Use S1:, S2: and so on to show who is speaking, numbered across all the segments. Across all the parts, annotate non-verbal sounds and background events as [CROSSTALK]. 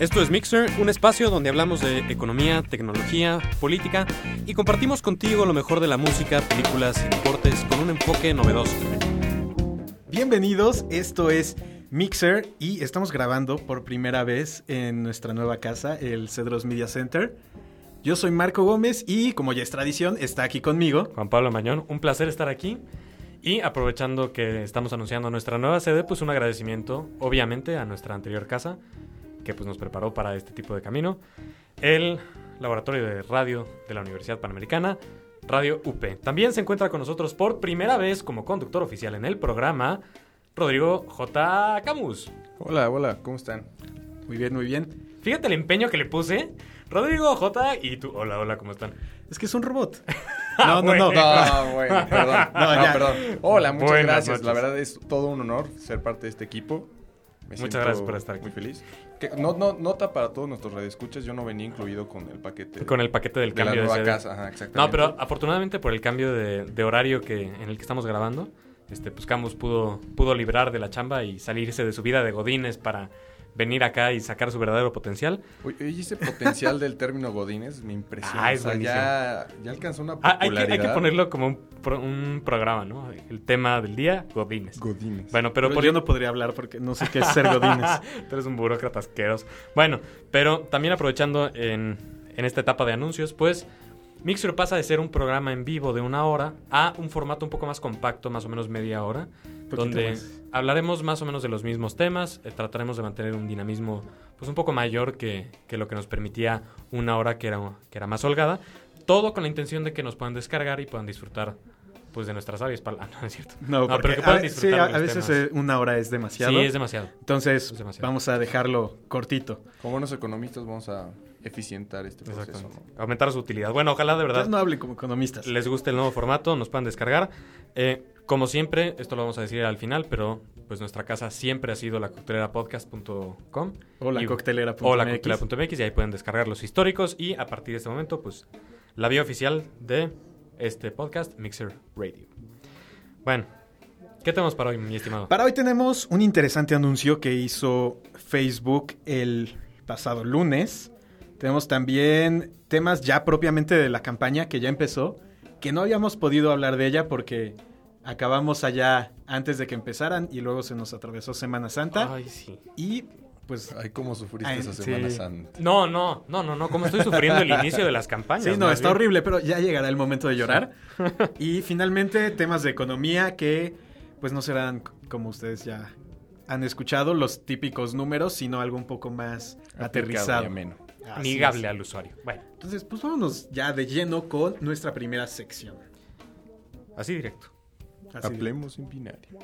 S1: Esto es Mixer, un espacio donde hablamos de economía, tecnología, política y compartimos contigo lo mejor de la música, películas y deportes con un enfoque novedoso.
S2: Bienvenidos, esto es Mixer y estamos grabando por primera vez en nuestra nueva casa, el Cedros Media Center. Yo soy Marco Gómez y como ya es tradición, está aquí conmigo.
S1: Juan Pablo Mañón, un placer estar aquí. Y aprovechando que estamos anunciando nuestra nueva sede, pues un agradecimiento, obviamente, a nuestra anterior casa, que pues nos preparó para este tipo de camino. El Laboratorio de Radio de la Universidad Panamericana, Radio UP. También se encuentra con nosotros por primera vez como conductor oficial en el programa, Rodrigo J. Camus.
S3: Hola, hola, ¿cómo están?
S2: Muy bien, muy bien.
S1: Fíjate el empeño que le puse. Rodrigo J. y tú. Hola, hola, ¿cómo están?
S2: Es que es un robot. [LAUGHS]
S1: Ah,
S2: No, no, no.
S3: No, bueno, perdón.
S2: No, [LAUGHS]
S3: No, perdón. Hola, muchas
S1: Buenas
S3: gracias. La verdad es todo un honor ser parte de este equipo. Me
S1: Muchas gracias por estar aquí.
S3: Muy feliz. Que, no, no, nota para todos nuestros radioescuchas, yo no venía incluido con el paquete
S1: Con el paquete del
S3: de
S1: cambio de,
S3: nueva casa. Ajá, exactamente.
S1: No, pero afortunadamente por el cambio de, de horario que, en el que estamos grabando, este, pues Camus pudo, pudo librar de la chamba y salirse de su vida de Godines para venir acá y sacar su verdadero potencial.
S3: Oye, ese potencial del término Godines me impresiona.
S1: Ah, es
S3: o sea, ya, ya alcanzó una
S1: Ah, hay, que,
S3: popularidad.
S1: hay que ponerlo como un, pro- un programa, ¿no? El tema del día, Godines.
S3: Godines.
S1: Bueno, pero,
S2: Pero
S1: por
S2: yo no podría hablar porque no sé qué es ser godines. [LAUGHS]
S1: Tú eres un burócrata asqueroso. Bueno, pero también aprovechando en, en esta etapa de anuncios, pues Mixer pasa de ser un programa en vivo de una hora a un formato un poco más compacto, más o menos media hora, donde
S2: más.
S1: hablaremos más o menos de los mismos temas, eh, trataremos de mantener un dinamismo pues un poco mayor que, que lo que nos permitía una hora que era, que era más holgada, todo con la intención de que nos puedan descargar y puedan disfrutar pues de nuestras sabias palabras, [LAUGHS] no es cierto.
S2: No,
S1: No, pero que
S2: a,
S1: puedan disfrutar
S2: a, veces eh, una hora es demasiado.
S1: Sí, es demasiado.
S2: Entonces,
S1: es demasiado.
S2: vamos a dejarlo cortito.
S3: Como buenos economistas vamos a eficientar este proceso.
S1: Aumentar su utilidad. Bueno, ojalá de verdad
S2: Ustedes no hablen como economistas.
S1: les guste el nuevo formato, nos puedan descargar. Eh, como siempre, esto lo vamos a decir al final, pero pues nuestra casa siempre ha sido la coctelerapodcast.com
S2: O la coctelera.mx.
S1: o la coctelera.mx y ahí pueden descargar los históricos y a partir de este momento, pues la vía oficial de este podcast, Mixer Radio. Bueno, ¿qué tenemos para hoy, mi estimado?
S2: Para hoy tenemos un interesante anuncio que hizo Facebook el pasado lunes. Tenemos también temas ya propiamente de la campaña que ya empezó, que no habíamos podido hablar de ella porque acabamos allá antes de que empezaran y luego se nos atravesó Semana Santa
S1: Ay, sí.
S2: y pues
S3: Ay, cómo sufriste
S2: Ay,
S3: esa
S1: sí.
S3: Semana Santa.
S1: No, no, no, no, no, como estoy sufriendo el inicio de las campañas.
S2: Sí, no, está
S1: bien.
S2: horrible, pero ya llegará el momento de llorar. [LAUGHS] y finalmente, temas de economía que pues no serán, como ustedes ya han escuchado, los típicos números, sino algo un poco más
S3: Aplicado y
S2: aterrizado.
S3: ameno.
S2: Así
S1: Amigable
S2: es.
S1: al usuario. Bueno,
S2: Entonces, pues vámonos ya de lleno con nuestra primera sección.
S1: así directo.
S2: Así
S3: Hablemos en binario.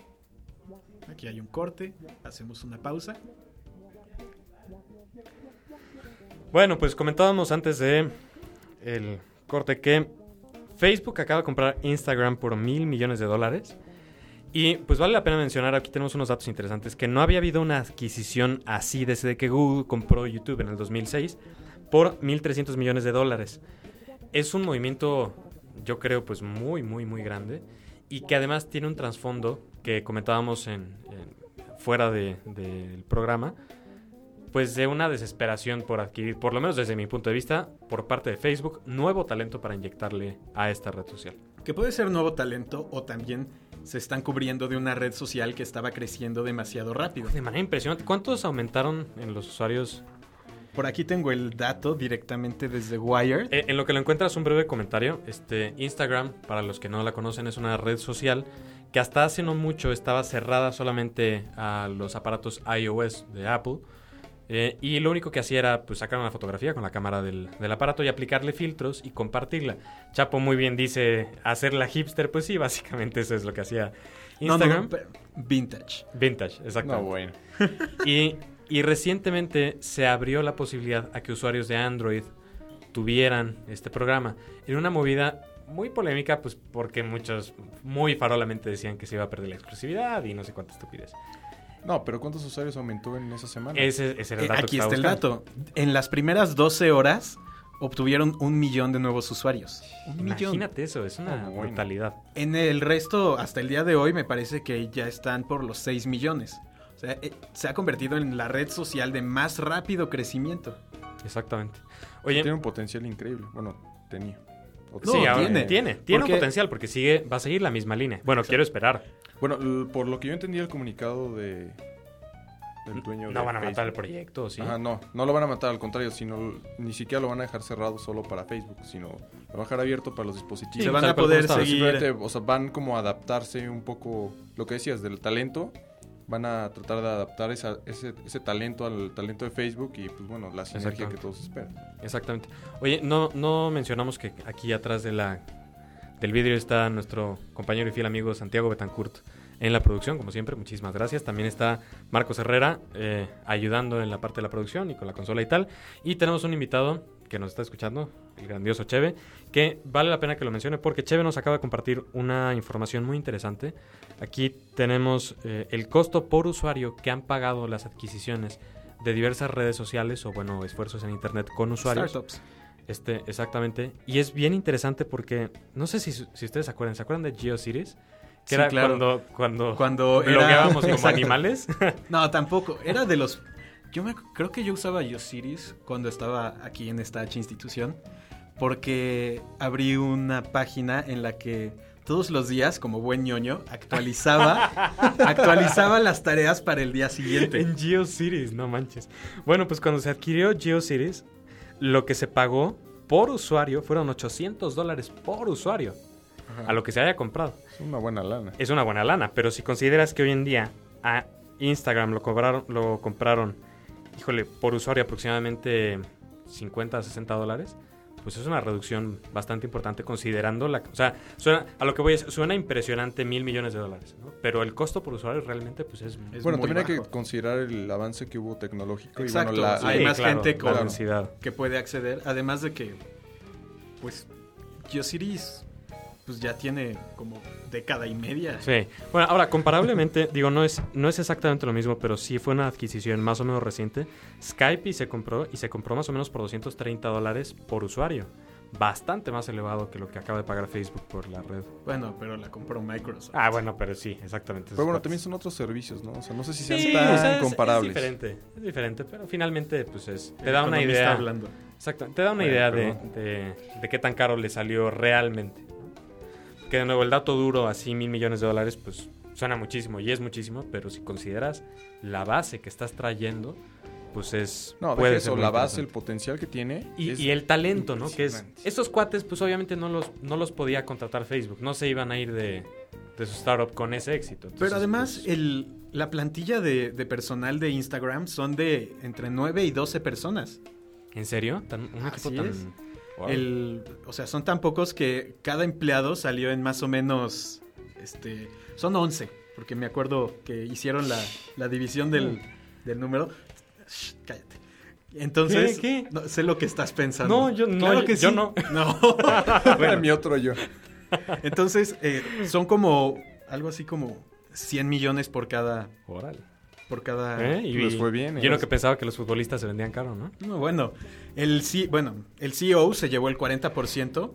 S2: aquí hay un corte, hacemos una pausa.
S1: Bueno, pues comentábamos antes de el corte que Facebook acaba de comprar Instagram por mil millones de dólares. Y pues vale la pena mencionar, aquí tenemos unos datos interesantes, que no había habido una adquisición así desde que Google compró YouTube en el 2006 por 1.300 millones de dólares. Es un movimiento, yo creo, pues muy, muy, muy grande y que además tiene un trasfondo que comentábamos en, fuera de- del programa, pues de una desesperación por adquirir, por lo menos desde mi punto de vista, por parte de Facebook, nuevo talento para inyectarle a esta red social.
S2: Que puede ser nuevo talento o también se están cubriendo de una red social que estaba creciendo demasiado rápido.
S1: De manera impresionante. ¿Cuántos aumentaron en los usuarios?
S2: Por aquí tengo el dato directamente desde Wired.
S1: Eh, en lo que lo encuentras, un breve comentario. Este, Instagram, para los que no la conocen, es una red social que hasta hace no mucho estaba cerrada solamente a los aparatos iOS de Apple. Eh, y lo único que hacía era pues, sacar una fotografía con la cámara del, del aparato y aplicarle filtros y compartirla. Chapo muy bien dice hacerla hipster, pues sí, básicamente eso es lo que hacía
S2: No, no,
S1: Instagram.
S2: no, vintage.
S1: Vintage, exacto.
S3: No, bueno. [LAUGHS]
S1: Y, y recientemente se abrió la posibilidad a que usuarios de Android tuvieran este programa. En una movida muy polémica, pues porque muchos muy farolamente decían que se iba a perder la exclusividad y no sé cuánta estupidez.
S3: No, pero ¿cuántos usuarios aumentó en esa semana?
S1: Ese, ese era el
S2: Eh,
S1: dato
S2: aquí
S1: que
S2: está el dato. En las primeras 12 horas obtuvieron un millón de nuevos usuarios. Un millón.
S1: Imagínate eso, es una
S3: Ah, bueno.
S1: brutalidad.
S2: En el resto, hasta el día de hoy, me parece que ya están por los 6 millones. O sea, eh, se ha convertido en la red social de más rápido crecimiento.
S1: Exactamente.
S3: Tiene
S1: Oye,
S3: un potencial increíble. Bueno, tenía.
S2: No,
S1: sí, ahora-
S2: tiene.
S1: tiene, tiene,
S2: Porque-
S1: un potencial porque sigue, va a seguir la misma línea. Bueno, quiero esperar.
S3: Bueno, por lo que yo entendí el comunicado de del dueño
S1: No
S3: de
S1: van a matar el proyecto, ¿sí?
S3: Ajá, no, no lo van a matar, al contrario, sino ni siquiera lo van a dejar cerrado solo para Facebook, sino lo van a dejar abierto para los dispositivos.
S2: se van a poder seguir.
S3: O sea, van como a adaptarse un poco, lo que decías, del talento, van a tratar de adaptar esa- ese, ese talento al talento de Facebook y pues bueno, la sinergia que todos esperan.
S1: Exactamente. Oye, no, no mencionamos que aquí atrás de la, del vídeo está nuestro compañero y fiel amigo Santiago Betancourt en la producción, como siempre, muchísimas gracias. También está Marcos Herrera eh, ayudando en la parte de la producción y con la consola y tal. Y tenemos un invitado que nos está escuchando, el grandioso Cheve, que vale la pena que lo mencione porque Cheve nos acaba de compartir una información muy interesante. Aquí tenemos eh, el costo por usuario que han pagado las adquisiciones de diversas redes sociales o, bueno, esfuerzos en Internet con usuarios.
S2: Startups.
S1: Este, exactamente. Y es bien interesante porque, no sé si, si ustedes se acuerdan, ¿se acuerdan de GeoCities? Que
S2: Sí,
S1: era
S2: claro.
S1: cuando, cuando,
S2: Cuando era-
S1: blogueábamos como [LAUGHS] animales.
S2: No, tampoco. Era de los. Yo me, creo que yo usaba YoSiris cuando estaba aquí en esta H institución. Porque abrí una página en la que todos los días, como buen ñoño, actualizaba, [LAUGHS] actualizaba las tareas para el día siguiente.
S1: en GeoCities, no manches. Bueno, pues cuando se adquirió GeoCities, lo que se pagó por usuario fueron 800 dólares por usuario. A lo que se haya comprado.
S3: Es una buena lana.
S1: es una buena lana, pero si consideras que hoy en día a Instagram lo cobraron, lo compraron, híjole, por usuario aproximadamente 50 a 60 dólares, pues es una reducción bastante importante considerando la... O sea, suena, a lo que voy es, suena impresionante mil millones de dólares, ¿no? Pero el costo por usuario realmente pues es...
S2: Es
S3: bueno,
S2: muy
S3: también hay que considerar el avance que hubo tecnológico
S2: Exacto,
S3: y bueno, la,
S2: sí. hay más gente con-
S1: la densidad.
S2: Que puede acceder. Además de que, pues, YoSiris pues ya tiene como década y media.
S1: Sí. Bueno, ahora, comparablemente, [LAUGHS] digo, no es, no es exactamente lo mismo, pero sí fue una adquisición más o menos reciente. Skype y se compró, y se compró más o menos por 230 dólares por usuario. Bastante más elevado que lo que acaba de pagar Facebook por la red.
S2: Bueno, pero la compró Microsoft.
S1: Ah, bueno, pero sí, exactamente.
S3: Pero bueno, también son otros servicios, ¿no? O sea, no sé si
S1: Sí,
S3: sean tan
S1: o sea, es-
S3: comparables.
S1: Es diferente, es diferente, pero finalmente, pues es, te
S2: El
S1: da una idea.
S2: hablando.
S1: Exacto, te da una
S3: Bueno,
S1: idea de, de qué tan caro le salió realmente. Que de nuevo, el dato duro, así mil millones de dólares, pues suena muchísimo y es muchísimo, pero si consideras la base que estás trayendo, pues es.
S3: No,
S1: puede
S3: de
S1: ser
S3: eso,
S1: muy
S3: la base, el potencial que tiene.
S1: Y, el talento, ¿no? Que es. Estos cuates, pues obviamente no los, no los podía contratar Facebook. No se iban a ir de, de su startup con ese éxito. Entonces,
S2: Pero además,
S1: pues,
S2: el, la plantilla de, de personal de Instagram son de entre 9 y 12 personas.
S1: ¿En serio? ¿Tan- ¿Un equipo
S2: Así
S1: tan.?
S2: es.
S1: Wow.
S2: El, o sea, son tan pocos que cada empleado salió en más o menos. Este, son 11, porque me acuerdo que hicieron la, la división del, del número. Shh, cállate. Entonces,
S1: ¿Qué? ¿Qué?
S2: no, sé lo que estás pensando.
S1: No, yo no,
S2: Claro que
S1: yo
S2: sí.
S1: no. [LAUGHS]
S2: No. [LAUGHS]
S3: Era mi otro yo.
S2: Entonces, eh, son como algo así como 100 millones por cada.
S1: Órale.
S2: Por cada.
S1: ¿Eh? Y,
S3: les fue bien,
S1: Yo
S3: ¿eh?
S1: lo que pensaba que los futbolistas se vendían caro, ¿no?
S2: No, bueno, el, C- bueno, el CEO se llevó el 40%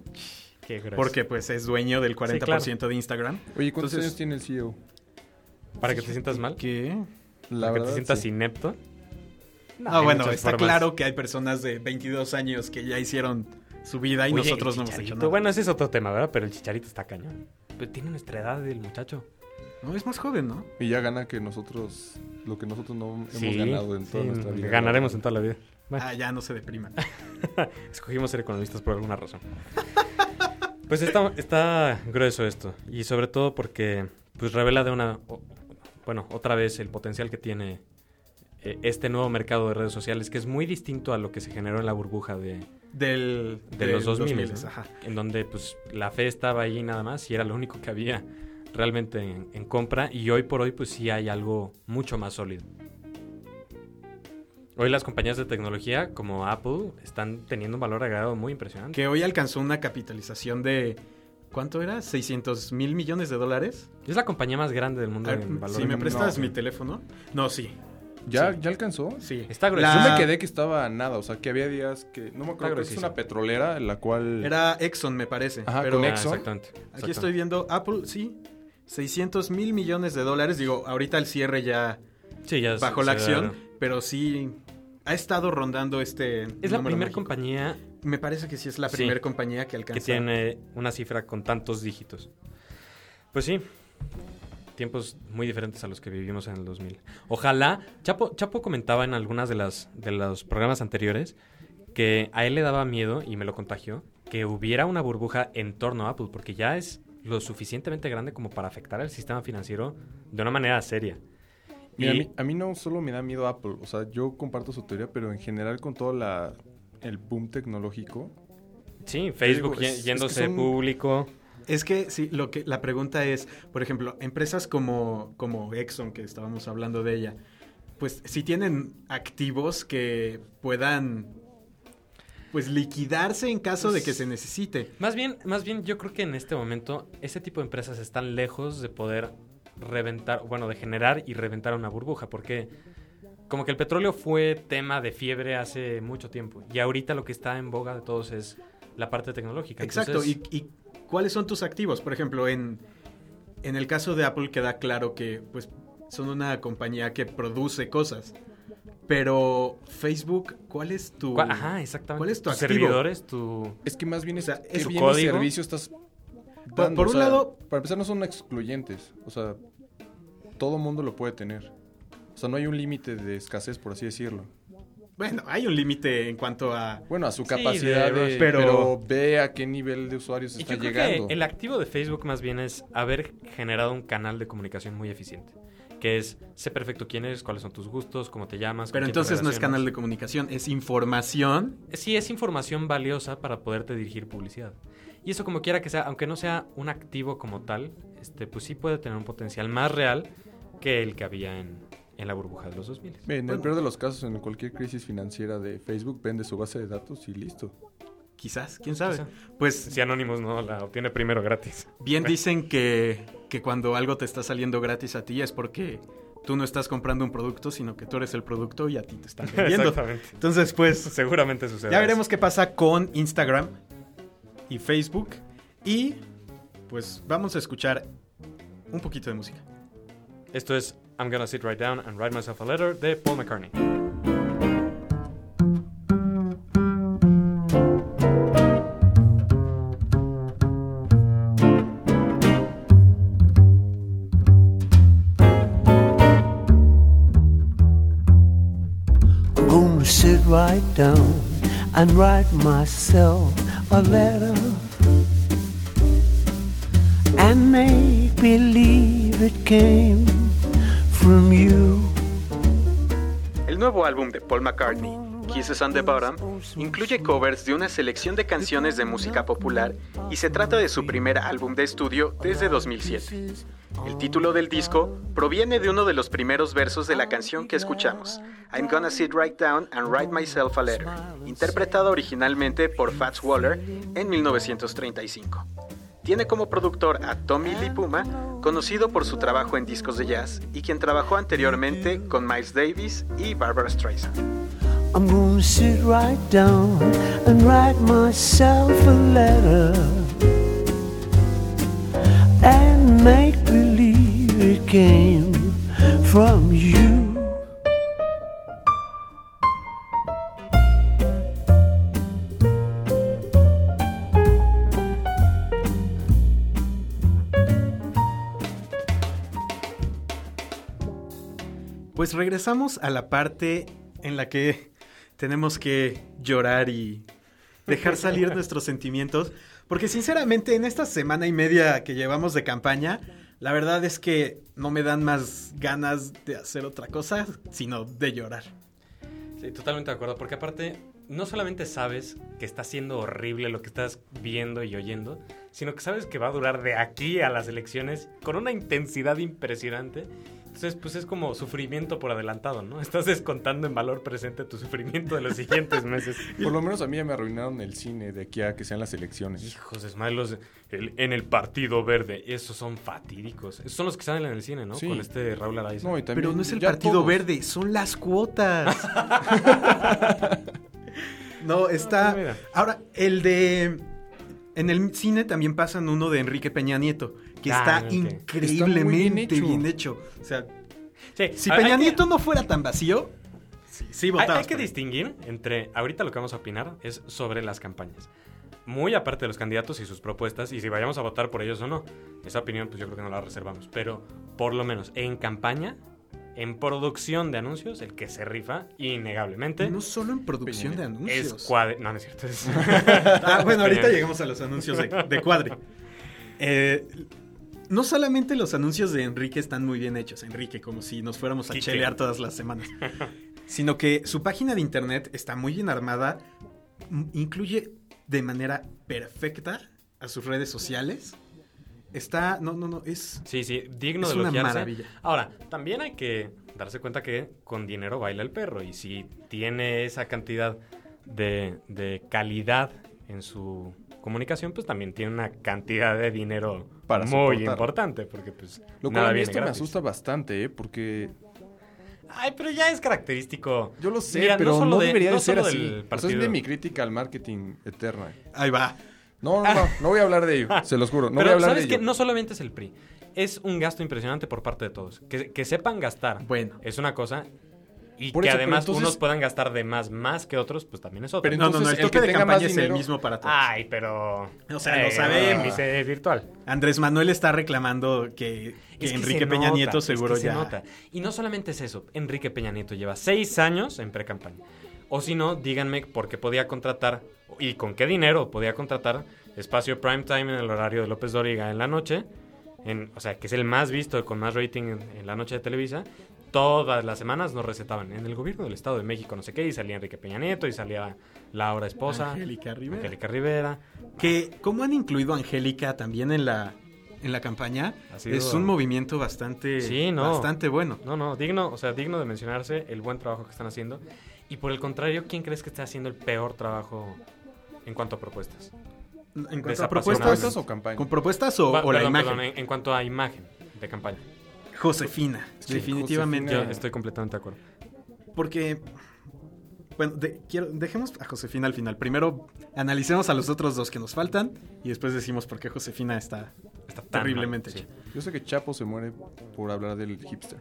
S1: Qué grueso.
S2: porque pues es dueño del 40%
S1: claro.
S2: de Instagram.
S3: Oye, ¿cuántos
S2: Entonces-
S3: años tiene el CEO?
S1: Para que te sientas mal.
S2: ¿Qué?
S3: La
S1: para que
S3: verdad,
S1: te sientas
S3: sí.
S1: inepto. No,
S2: Ah, bueno, está
S1: formas.
S2: claro que hay personas de 22 años que ya hicieron su vida y
S1: Oye,
S2: nosotros no hemos hecho nada.
S1: Bueno, ese es otro tema, ¿verdad? Pero el chicharito está cañón. Pero tiene nuestra edad el muchacho.
S2: No, es más joven, ¿no?
S3: Y ya gana que nosotros, lo que nosotros no
S1: Sí,
S3: hemos ganado en toda
S1: sí,
S3: nuestra vida.
S1: Ganaremos en toda la vida. Bueno.
S2: Ah, ya no se depriman. [LAUGHS]
S1: Escogimos ser economistas por alguna razón. [LAUGHS] Pues está, está grueso esto. Y sobre todo porque pues revela de una... bueno, otra vez el potencial que tiene eh, este nuevo mercado de redes sociales, que es muy distinto a lo que se generó en la burbuja de,
S2: Del,
S1: de los 2000,
S2: 2000,
S1: ¿no?
S2: ajá.
S1: en donde pues la fe estaba ahí nada más y era lo único que había realmente en, en compra y hoy por hoy pues sí hay algo mucho más sólido. Hoy las compañías de tecnología como Apple están teniendo un valor agregado muy impresionante.
S2: Que hoy alcanzó una capitalización de... ¿Cuánto era? ¿600 mil millones de dólares?
S1: Es la compañía más grande del mundo
S2: Ah,
S1: en valor.
S2: si me prestas mi teléfono. No, sí.
S3: ¿Ya,
S2: Sí.
S3: ¿Ya alcanzó?
S2: Sí.
S1: Está grueso.
S3: Yo me quedé que estaba nada, o sea, que había días que... No me acuerdo, que es una petrolera en la cual...
S2: Era Exxon, me parece.
S3: Ajá,
S2: pero
S3: con
S1: Ah,
S3: Exxon.
S1: exactamente.
S2: Aquí
S1: exactamente.
S2: estoy viendo Apple, sí. 600 mil millones de dólares. Digo, ahorita el cierre ya
S1: Sí, ya
S2: bajo la acción, pero sí ha estado rondando este.
S1: Es la primera compañía
S2: Me parece que sí es la
S1: Sí.
S2: primera compañía que
S1: que
S2: alcanza.
S1: tiene una cifra con tantos dígitos. Pues sí, tiempos muy diferentes a los que vivimos en el 2000. Ojalá, Chapo, Chapo comentaba en algunas de las de los programas anteriores que a él le daba miedo y me lo contagió que hubiera una burbuja en torno a Apple porque ya es lo suficientemente grande como para afectar al sistema financiero de una manera seria.
S3: Mira,
S1: Y-
S3: a, mí, a mí no solo me da miedo Apple, o sea, yo comparto su teoría, pero en general con todo la, el boom tecnológico,
S1: Sí, Facebook
S3: digo, es- es que
S1: yéndose
S3: son-
S1: público.
S2: Es que sí, lo que la pregunta es, por ejemplo, empresas como, como Exxon, que estábamos hablando de ella, pues si tienen activos que puedan pues liquidarse en caso de que se necesite.
S1: Más bien, más bien, yo creo que en este momento ese tipo de empresas están lejos de poder reventar, bueno, de generar y reventar una burbuja, porque como que el petróleo fue tema de fiebre hace mucho tiempo y ahorita lo que está en boga de todos es la parte tecnológica.
S2: Exacto.
S1: Entonces,
S2: ¿Y, y cuáles son tus activos? Por ejemplo, en, en el caso de Apple queda claro que pues son una compañía que produce cosas. Pero Facebook, ¿cuál es tu...
S1: ¿cuál- ajá, exactamente.
S2: ¿Cuál es tu
S1: Tus
S2: activo?
S1: servidores, tu
S3: es que más bien
S2: O
S3: es
S2: sea,
S3: qué
S2: es
S3: bien
S1: código.
S3: servicio estás
S2: Por-
S3: dando,
S2: por
S3: o
S2: un
S3: sea,
S2: lado-
S3: para empezar no son excluyentes, o sea, todo mundo lo puede tener. O sea, no hay un límite de escasez, por así decirlo.
S2: Bueno, hay un límite en cuanto a...
S3: Bueno, a su
S1: Sí,
S3: capacidad
S1: de-
S3: de,
S2: pero-
S3: pero... ve a qué nivel de usuarios está
S1: yo creo
S3: llegando.
S1: que el activo de Facebook más bien es haber generado un canal de comunicación muy eficiente. Que es, sé perfecto quién eres, cuáles son tus gustos, cómo te llamas.
S2: Pero entonces no es canal de comunicación, es información.
S1: Sí, es información valiosa para poderte dirigir publicidad. Y eso como quiera que sea, aunque no sea un activo como tal, este, pues sí puede tener un potencial más real que el que había en, en la burbuja de los 2000.
S3: En el peor de los casos, en cualquier crisis financiera de Facebook, vende su base de datos y listo.
S2: Quizás, quién sabe.
S1: Quizá.
S2: Pues
S1: Si Anonymous no la obtiene primero gratis.
S2: bien [LAUGHS] dicen que, que cuando algo te está saliendo gratis a ti es porque tú no estás comprando un producto, sino que tú eres el producto y a ti te están vendiendo.
S1: Exactamente.
S2: Entonces, pues
S1: Seguramente sucede.
S2: ya veremos qué pasa con Instagram y Facebook. Y pues vamos a escuchar un poquito de música.
S1: Esto es I'm Gonna Sit Right Down and Write Myself a Letter de Paul McCartney.
S4: Write myself a letter and make believe it came from you.
S2: El nuevo álbum de Paul McCartney, Kisses on the Bottom, incluye covers de una selección de canciones de música popular y se trata de su primer álbum de estudio desde 2007. El título del disco proviene de uno de los primeros versos de la canción que escuchamos, I'm Gonna Sit Right Down and Write Myself a Letter, interpretada originalmente por Fats Waller en 1935. Tiene como productor a Tommy Lee Puma, conocido por su trabajo en discos de jazz y quien trabajó anteriormente con Miles Davis y Barbara Streisand.
S4: It came from you.
S2: Pues regresamos a la parte en la que tenemos que llorar y dejar salir [LAUGHS] nuestros sentimientos, porque sinceramente en esta semana y media que llevamos de campaña, la verdad es que no me dan más ganas de hacer otra cosa, sino de llorar.
S1: Sí, totalmente de acuerdo, porque aparte no solamente sabes que está siendo horrible lo que estás viendo y oyendo, sino que sabes que va a durar de aquí a las elecciones con una intensidad impresionante. Entonces, pues es como sufrimiento por adelantado, ¿no? [LAUGHS] Estás descontando en valor presente tu sufrimiento de los siguientes meses. [LAUGHS]
S3: Por lo menos a mí ya me arruinaron el cine de aquí a que sean las elecciones.
S1: Hijos de madre, los el- en el Partido Verde, esos son fatídicos. Esos son los que salen en el cine, ¿no?
S3: Sí.
S1: Con este Raúl Araiza.
S3: No, y también
S2: Pero no es el Partido
S3: todos.
S2: Verde, son las cuotas. [LAUGHS] no, está...
S1: Ah, mira.
S2: Ahora, el de... En el cine también pasan uno de Enrique Peña Nieto, que
S1: Ah,
S2: está increíblemente
S3: Está
S2: bien
S3: bien
S2: hecho. O sea,
S1: Sí,
S2: Si Peña
S1: que-
S2: Nieto no fuera tan vacío, sí, sí
S1: Hay,
S2: votamos.
S1: hay que distinguir entre, ahorita lo que vamos a opinar es sobre las campañas. Muy aparte de los candidatos y sus propuestas, y si vayamos a votar por ellos o no. Esa opinión, pues yo creo que no la reservamos. Pero, por lo menos, en campaña, en producción de anuncios, el que se rifa, innegablemente,
S2: No solo en producción de anuncios.
S1: es cuadre... No, no es cierto. es- [LAUGHS]
S2: Ah, bueno, ahorita
S1: Peña-
S2: llegamos a los anuncios de, de Cuadri. Eh, no solamente los anuncios de Enrique están muy bien hechos, Enrique, como si nos fuéramos a
S1: Quique.
S2: chelear todas las semanas, [LAUGHS] sino que su página de internet está muy bien armada, incluye de manera perfecta a sus redes sociales. Está, no, no, no, es,
S1: Sí, sí, digno
S2: es
S1: de
S2: una
S1: elogiarse.
S2: maravilla.
S1: Ahora, también hay que darse cuenta que con dinero baila el perro. Y si tiene esa cantidad de, de calidad en su comunicación, pues también tiene una cantidad de dinero
S3: Para
S1: muy
S3: soportar.
S1: importante. Porque pues
S3: Lo
S1: nada
S3: cual a mí esto me asusta bastante, ¿eh? Porque
S1: Ay, pero ya es característico.
S3: yo lo sé,
S1: Mira,
S3: pero
S1: solo
S3: no,
S1: de-
S3: debería
S1: no
S3: de ser
S1: solo
S3: así.
S1: del
S3: O sea, es de mi crítica al marketing eterna.
S2: ahí va.
S3: No, no, no, no voy a hablar de ello, [LAUGHS] se los juro. No voy a
S1: pero
S3: hablar
S1: sabes
S3: de
S1: que
S3: ello.
S1: no solamente es el PRI. Es un gasto impresionante por parte de todos. Que, que sepan gastar
S2: Bueno.
S1: es una cosa. Y
S3: Por
S1: que
S3: eso,
S1: además
S3: entonces-
S1: unos puedan gastar de más más que otros, pues también es otra.
S3: Pero
S2: No, no, no, el
S3: el que
S2: de
S3: tenga más
S2: campaña es el
S3: dinero-
S2: mismo para todos.
S1: Ay, pero.
S2: O sea, lo
S1: Eh,
S2: sabemos.
S1: Es virtual.
S2: Andrés Manuel está reclamando que, que
S1: Es que
S2: Enrique
S1: se
S2: Peña
S1: nota,
S2: Nieto
S1: es que
S2: seguro
S1: se
S2: ya...
S1: nota. Y no solamente es eso. Enrique Peña Nieto lleva seis años en pre-campaña. O si no, díganme por qué podía contratar y con qué dinero podía contratar espacio prime time en el horario de López Dóriga en la noche. En, o sea, que es el más visto con más rating en, en la noche de Televisa. Todas las semanas nos recetaban en el gobierno del Estado de México, no sé qué, y salía Enrique Peña Nieto, y salía Laura Esposa,
S2: Angélica Rivera.
S1: Angélica Rivera.
S2: Que, ¿cómo han incluido a Angélica también en la, en la campaña?
S1: Sido-
S2: Es un movimiento bastante,
S1: Sí, no.
S2: bastante bueno.
S1: No, no, digno, o sea, digno de mencionarse el buen trabajo que están haciendo. Y por el contrario, ¿quién crees que está haciendo el peor trabajo en cuanto a propuestas?
S2: En cuanto a propuestas,
S3: ¿Propuestas o campaña?
S2: ¿con propuestas o,
S1: Va-
S2: o la imagen?
S1: perdón, en, en cuanto a imagen de campaña.
S2: Josefina,
S3: Sí,
S2: definitivamente.
S1: Yo estoy completamente de acuerdo.
S2: Porque, bueno, de- quiero, dejemos a Josefina al final. Primero analicemos a los otros dos que nos faltan y después decimos por qué Josefina está, terriblemente
S1: mal, sí.
S2: hecha.
S3: Yo sé que Chapo se muere por hablar del hipster.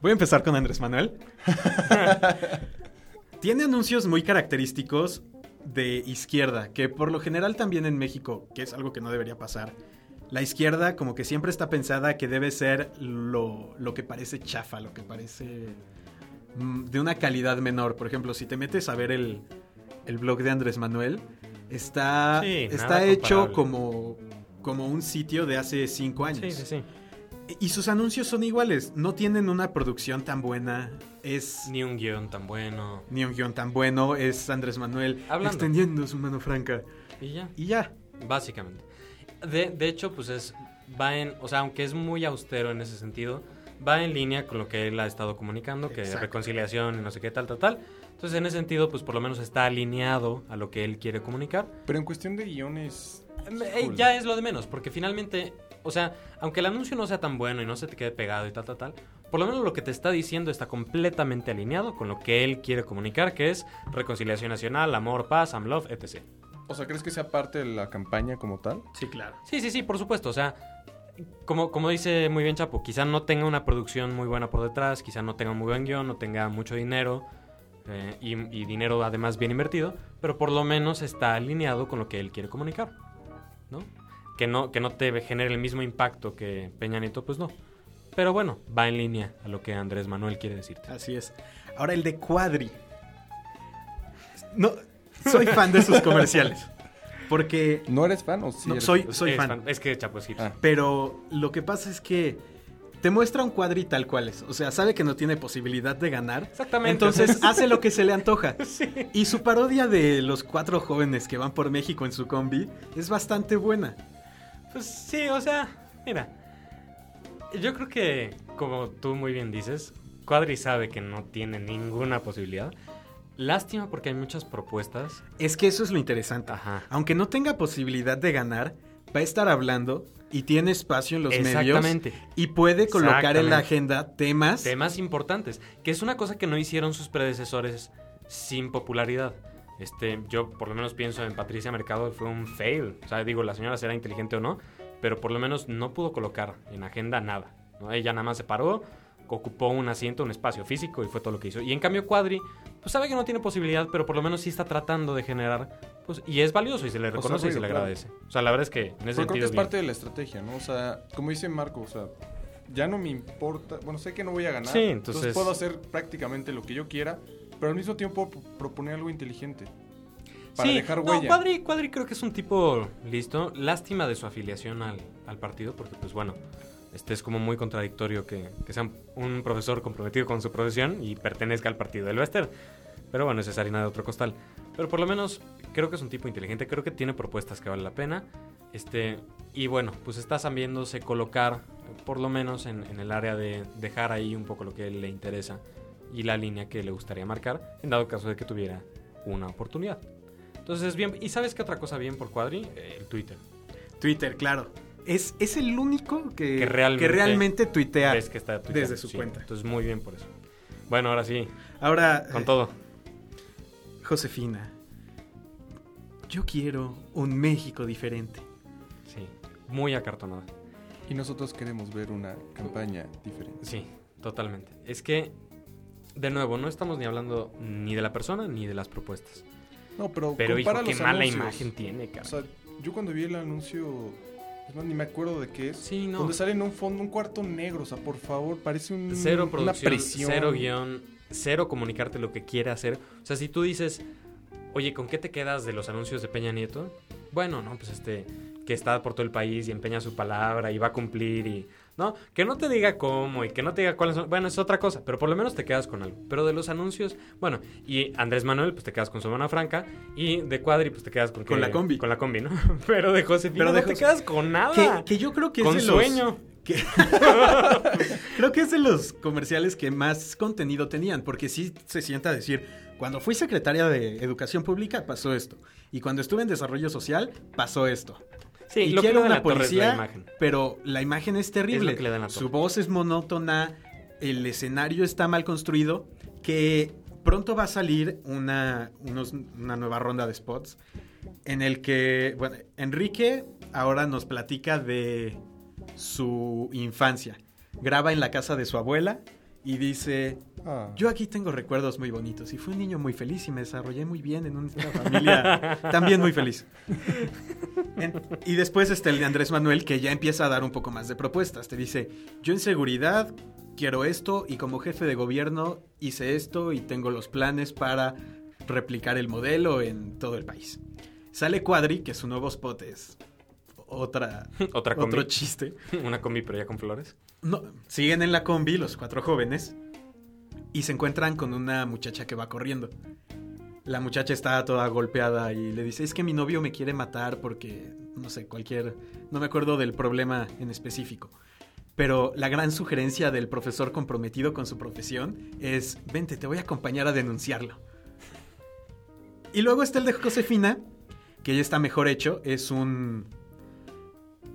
S2: Voy a empezar con Andrés Manuel. [LAUGHS] Tiene anuncios muy característicos de izquierda, que por lo general también en México, que es algo que no debería pasar, la izquierda como que siempre está pensada que debe ser lo, lo que parece chafa, lo que parece mm, de una calidad menor. Por ejemplo, si te metes a ver el, el blog de Andrés Manuel, está,
S1: Sí,
S2: está hecho como, como un sitio de hace cinco años.
S1: Sí, sí, sí.
S2: Y sus anuncios son iguales, no tienen una producción tan buena, es
S1: Ni un guion tan bueno.
S2: ni un guion tan bueno, es Andrés Manuel
S1: Hablando.
S2: extendiendo su mano franca.
S1: Y ya.
S2: Y ya,
S1: Básicamente. De, de hecho, pues es. Va en. O sea, aunque es muy austero en ese sentido, va en línea con lo que él ha estado comunicando, que
S2: Exacto.
S1: reconciliación y no sé qué, tal, tal, tal. Entonces, en ese sentido, pues por lo menos está alineado a lo que él quiere comunicar.
S3: Pero en cuestión de guiones...
S1: Eh,
S3: Cool.
S1: Ya es lo de menos, porque finalmente, o sea, aunque el anuncio no sea tan bueno y no se te quede pegado y tal, tal, tal, por lo menos lo que te está diciendo está completamente alineado con lo que él quiere comunicar, que es reconciliación nacional, amor, paz, am love, etc.
S3: O sea, ¿crees que sea parte de la campaña como tal?
S2: sí, claro.
S1: Sí, sí, sí, por supuesto, o sea, como, como dice muy bien Chapo, quizá no tenga una producción muy buena por detrás, quizá no tenga un muy buen guion, no tenga mucho dinero. eh, y, y dinero además bien invertido, pero por lo menos está alineado con lo que él quiere comunicar, ¿no? Que no, que no te genere el mismo impacto que Peña Nieto, pues no. Pero bueno, va en línea a lo que Andrés Manuel quiere decirte.
S2: Así es. Ahora el de Cuadri. No, soy fan de sus comerciales. Porque,
S3: ¿No eres fan o sí
S2: no,
S3: eres
S2: soy, soy fan.
S1: Es que Chapo es hipster.
S3: Ah.
S2: Pero lo que pasa es que te muestra un Cuadri tal cual es. O sea, sabe que no tiene posibilidad de ganar.
S1: Exactamente.
S2: Entonces [LAUGHS] hace lo que se le antoja. [LAUGHS] Y su parodia de los cuatro jóvenes que van por México en su combi es bastante buena.
S1: Pues sí, o sea, mira. Yo creo que, como tú muy bien dices, Cuadri sabe que no tiene ninguna posibilidad. Lástima porque hay muchas propuestas.
S2: Es que eso es lo interesante.
S1: Ajá.
S2: Aunque no tenga posibilidad de ganar, va a estar hablando y tiene espacio en los medios
S1: Exactamente.
S2: y puede colocar en la agenda temas.
S1: Temas importantes, que es una cosa que no hicieron sus predecesores sin popularidad. Este, yo por lo menos pienso en Patricia Mercado, fue un fail. O sea, digo, la señora será inteligente o no, pero por lo menos no pudo colocar en agenda nada. ¿no? Ella nada más se paró, ocupó un asiento, un espacio físico y fue todo lo que hizo. Y en cambio Cuadri, pues sabe que no tiene posibilidad, pero por lo menos sí está tratando de generar, pues, y es valioso y se le
S3: sea,
S1: reconoce y se le
S3: claro.
S1: agradece. O sea, la verdad es que en ese
S3: Pero creo que es
S1: bien.
S3: parte de la estrategia, ¿no? O sea, como dice Marco, o sea, ya no me importa, bueno, sé que no voy a ganar,
S1: Sí, entonces-
S3: puedo hacer prácticamente lo que yo quiera, pero al mismo tiempo proponer algo inteligente para
S1: sí,
S3: dejar
S1: no,
S3: huella.
S1: Cuadri, Cuadri creo que es un tipo listo. Lástima de su afiliación al, al partido, porque pues bueno, este es como muy contradictorio que, que sea un profesor comprometido con su profesión y pertenezca al partido del Wester. Pero bueno, esa es harina de otro costal. Pero por lo menos creo que es un tipo inteligente, creo que tiene propuestas que valen la pena. Este, y bueno, pues está sabiéndose colocar, por lo menos en, en el área de dejar ahí un poco lo que le interesa y la línea que le gustaría marcar, en dado caso de que tuviera una oportunidad. Entonces, bien, ¿y sabes qué otra cosa bien por Cuadri? Eh, el Twitter.
S2: Twitter, claro. Es, es el único que,
S1: Que realmente-
S2: realmente tuitea.
S1: Ves que está tuiteando,
S2: desde su cuenta.
S1: Entonces, muy bien por eso. Bueno, ahora sí,
S2: Ahora,
S1: con
S2: eh,
S1: todo.
S2: Josefina, yo quiero un México diferente.
S1: Sí, muy acartonada.
S3: Y nosotros queremos ver una campaña diferente.
S1: Sí, totalmente. Es que, de nuevo, no estamos ni hablando ni de la persona ni de las propuestas.
S3: No, pero,
S1: Pero, hijo, qué
S3: los
S1: mala
S3: anuncios.
S1: imagen tiene,
S3: O
S1: cara.
S3: sea, yo cuando vi el anuncio, más, ni me acuerdo de qué es.
S1: Sí, no.
S3: Donde sale en un fondo un cuarto negro, o sea, por favor, parece un,
S1: Cero
S3: una
S1: producción,
S3: presión.
S1: cero guion, cero comunicarte lo que quiere hacer. O sea, si tú dices, oye, ¿con qué te quedas de los anuncios de Peña Nieto? Bueno, no, pues este, que está por todo el país y empeña su palabra y va a cumplir y... ¿No? Que no te diga cómo y que no te diga cuáles son... Bueno, es otra cosa, pero por lo menos te quedas con algo. Pero de los anuncios, bueno, y Andrés Manuel, pues te quedas con su mano franca y de Cuadri, pues te quedas con...
S2: Con
S1: que-
S2: la combi.
S1: Con la combi, ¿no? [LAUGHS] pero de Josefina
S2: Pero de
S1: no te quedas con nada.
S2: que yo creo que
S1: con
S2: es de los...
S1: sueño.
S2: que- [LAUGHS] creo que es de los comerciales que más contenido tenían, porque sí se sienta a decir, cuando fui secretaria de Educación Pública pasó esto, y cuando estuve en Desarrollo Social pasó esto.
S1: Sí,
S2: y
S1: lo que
S2: quiero
S1: le da
S2: una
S1: la
S2: policía,
S1: imagen.
S2: pero la imagen es terrible.
S1: Es que le
S2: Su voz es monótona, el escenario está mal construido, que pronto va a salir una, unos- una nueva ronda de spots en el que, bueno, Enrique ahora nos platica de su infancia. Graba en la casa de su abuela y dice,
S3: Ah.
S2: yo aquí tengo recuerdos muy bonitos y fui un niño muy feliz y me desarrollé muy bien en una familia también muy feliz. En- y después está el de Andrés Manuel que ya empieza a dar un poco más de propuestas. Te dice, yo en seguridad quiero esto y como jefe de gobierno hice esto y tengo los planes para replicar el modelo en todo el país. Sale Cuadri, que su nuevo spot es otra,
S1: Otra combi.
S2: otro chiste. [LAUGHS]
S1: Una combi, pero ya con flores.
S2: No, siguen en la combi los cuatro jóvenes y se encuentran con una muchacha que va corriendo. La muchacha está toda golpeada y le dice, es que mi novio me quiere matar porque, no sé, cualquier... No me acuerdo del problema en específico. Pero la gran sugerencia del profesor comprometido con su profesión es, vente, te voy a acompañar a denunciarlo. Y luego está el de Josefina, que ya está mejor hecho. Es un...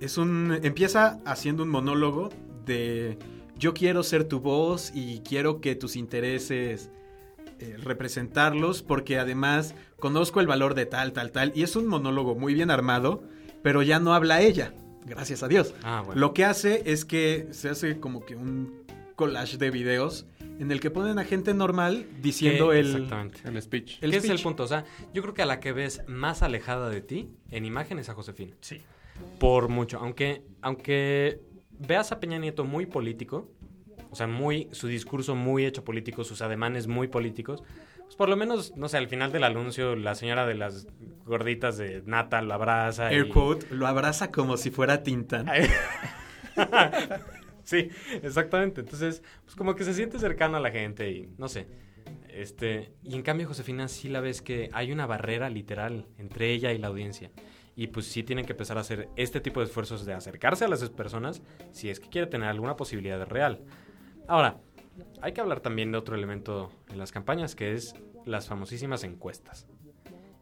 S2: Es un... Empieza haciendo un monólogo de... Yo quiero ser tu voz y quiero que tus intereses eh, representarlos porque además conozco el valor de tal, tal, tal. Y es un monólogo muy bien armado, pero ya no habla ella, gracias a Dios.
S1: Ah, bueno.
S2: Lo que hace es que se hace como que un collage de videos en el que ponen a gente normal diciendo el...
S1: Exactamente.
S3: El speech.
S2: el
S1: ¿Qué es el punto? O sea, yo creo que a la que ves más alejada de ti en imagen es a Josefina.
S2: Sí.
S1: Por mucho. Aunque, aunque veas a Peña Nieto muy político, o sea, muy, su discurso muy hecho político, sus ademanes muy políticos, pues por lo menos, no sé, al final del anuncio, la señora de las gorditas de Nata lo abraza.
S2: Air
S1: y-
S2: quote, lo abraza como si fuera Tintán. [LAUGHS]
S1: sí, exactamente. Entonces, pues como que se siente cercano a la gente y no sé. Este, y en cambio Josefina sí la ves que hay una barrera literal entre ella y la audiencia. Y pues sí tienen que empezar a hacer este tipo de esfuerzos de acercarse a las personas si es que quiere tener alguna posibilidad real. Ahora, hay que hablar también de otro elemento en las campañas que es las famosísimas encuestas.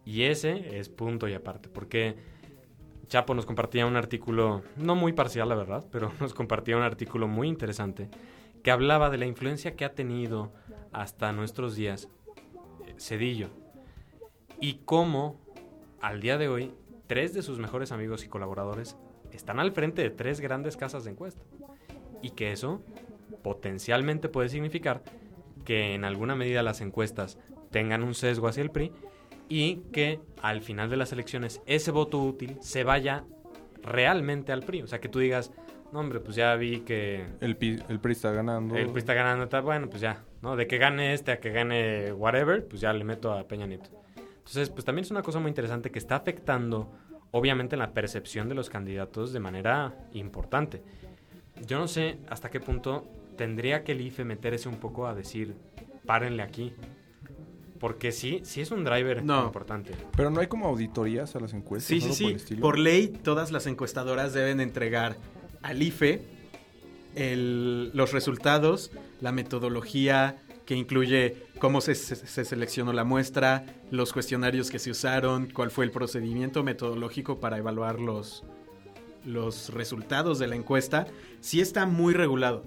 S1: Y ese es punto y aparte, porque Chapo nos compartía un artículo, no muy parcial la verdad, pero [LAUGHS] nos compartía un artículo muy interesante que hablaba de la influencia que ha tenido hasta nuestros días eh, Cedillo y cómo al día de hoy tres de sus mejores amigos y colaboradores están al frente de tres grandes casas de encuesta y que eso potencialmente puede significar que en alguna medida las encuestas tengan un sesgo hacia el PRI y que al final de las elecciones ese voto útil se vaya realmente al PRI. O sea, que tú digas, no, hombre, pues ya vi que
S3: El, pi- el PRI está ganando.
S1: el PRI está ganando, está bueno, pues ya, ¿no? De que gane este a que gane whatever, pues ya le meto a Peña Nieto. Entonces, pues también es una cosa muy interesante que está afectando, obviamente, la percepción de los candidatos de manera importante. Yo no sé hasta qué punto tendría que el IFE meterse un poco a decir, párenle aquí. Porque sí, sí es un driver
S2: No.
S1: importante.
S3: Pero no hay como auditorías a las encuestas.
S2: Sí, sí, sí.
S3: Por?
S2: Por ley, todas las encuestadoras deben entregar al IFE el- los resultados, la metodología que incluye cómo se, se- se seleccionó la muestra, los cuestionarios que se usaron, cuál fue el procedimiento metodológico para evaluar los, los resultados de la encuesta. Sí está muy regulado.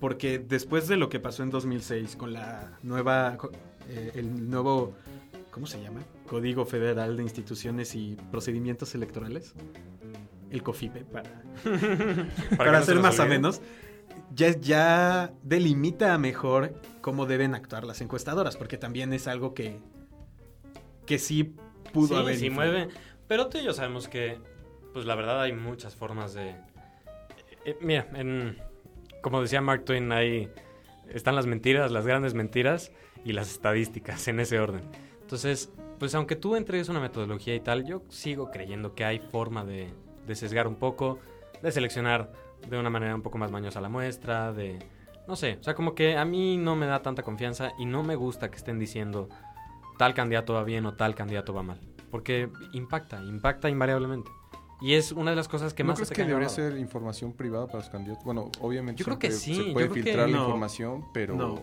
S2: Porque después de lo que pasó en 2006 con la nueva, eh, el nuevo, ¿cómo se llama? Código Federal de Instituciones y Procedimientos Electorales. El COFIPE, para, [LAUGHS] para,
S1: nos
S2: más o
S1: olvide.
S2: menos. Ya, ya delimita mejor cómo deben actuar las encuestadoras, porque también es algo que, que sí pudo
S1: sí,
S2: haber.
S1: sí
S2: influido.
S1: mueve. Pero tú y yo sabemos que, pues la verdad hay muchas formas de... Eh, mira, en, como decía Mark Twain, ahí están las mentiras, las grandes mentiras y las estadísticas en ese orden. Entonces, pues aunque tú entregues una metodología y tal, yo sigo creyendo que hay forma de, de sesgar un poco, de seleccionar de una manera un poco más mañosa la muestra, de... No sé, o sea, como que a mí no me da tanta confianza y no me gusta que estén diciendo tal candidato va bien o tal candidato va mal. Porque impacta, impacta invariablemente. Y es una de las cosas que
S3: ¿No
S1: más
S3: crees
S1: se te
S3: que debería ser información privada para los candidatos? Bueno, obviamente
S1: Yo creo que sí,
S3: se
S1: yo
S3: puede
S1: creo que
S3: filtrar la
S2: no.
S3: información, pero...
S2: No.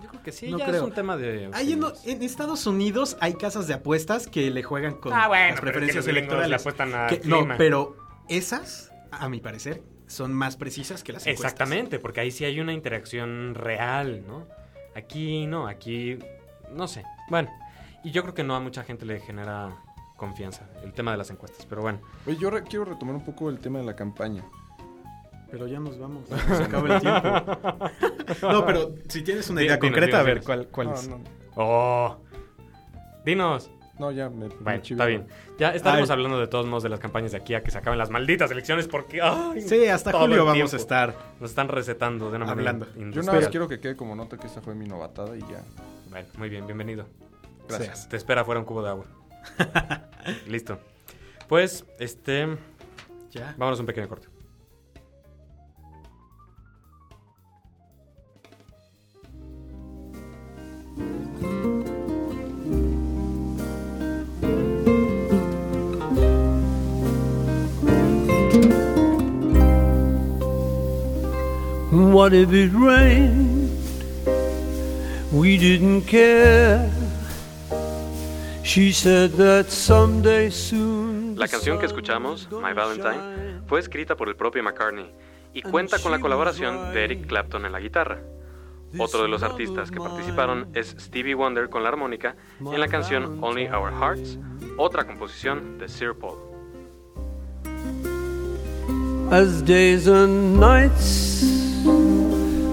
S1: Yo creo que sí,
S2: No
S1: ya
S2: creo.
S1: es un tema de...
S2: Hay en, en Estados Unidos hay casas de apuestas que le juegan con
S1: Ah, bueno,
S2: las
S1: pero es que
S2: preferencias
S1: los gringos le
S2: electorales.
S1: apuestan a
S2: Que- no, pero esas, a mi parecer, son más precisas que las encuestas.
S1: Exactamente, porque ahí sí hay una interacción real, ¿no? Aquí no, aquí no sé. Bueno, y yo creo que no a mucha gente le genera confianza el tema de las encuestas, pero bueno.
S3: Oye, yo re- quiero retomar un poco el tema de la campaña.
S2: Pero ya nos vamos, [LAUGHS] se acaba el tiempo. no, pero si tienes una idea
S1: Dinos, dinos,
S2: concreta, a ver cuál, cuál
S3: no,
S2: es.
S3: no,
S1: Oh. Dinos.
S3: No, ya me,
S1: Bueno, está bien. Ya estaremos
S2: Ay.
S1: hablando de todos modos de las campañas de aquí a que se acaben las malditas elecciones porque ay,
S2: Sí, hasta
S1: todo
S2: julio vamos a estar.
S1: Nos están recetando de una
S2: Hablando.
S1: manera
S3: Yo nada más quiero que quede como nota que esta fue mi novatada y ya.
S1: Bueno, muy bien, bienvenido.
S3: Gracias.
S1: Te espera fuera un cubo de agua. [LAUGHS] Listo. Pues, este,
S2: Ya.
S1: vámonos a un pequeño corte.
S4: What if it rained? We didn't care. She said that someday soon.
S1: La canción que escuchamos, My Valentine, fue escrita por el propio McCartney y cuenta con la colaboración de Eric Clapton en la guitarra. Otro de los artistas que participaron es Stevie Wonder con la armónica en la canción Only Our Hearts, otra composición de Sir Paul.
S4: As days and nights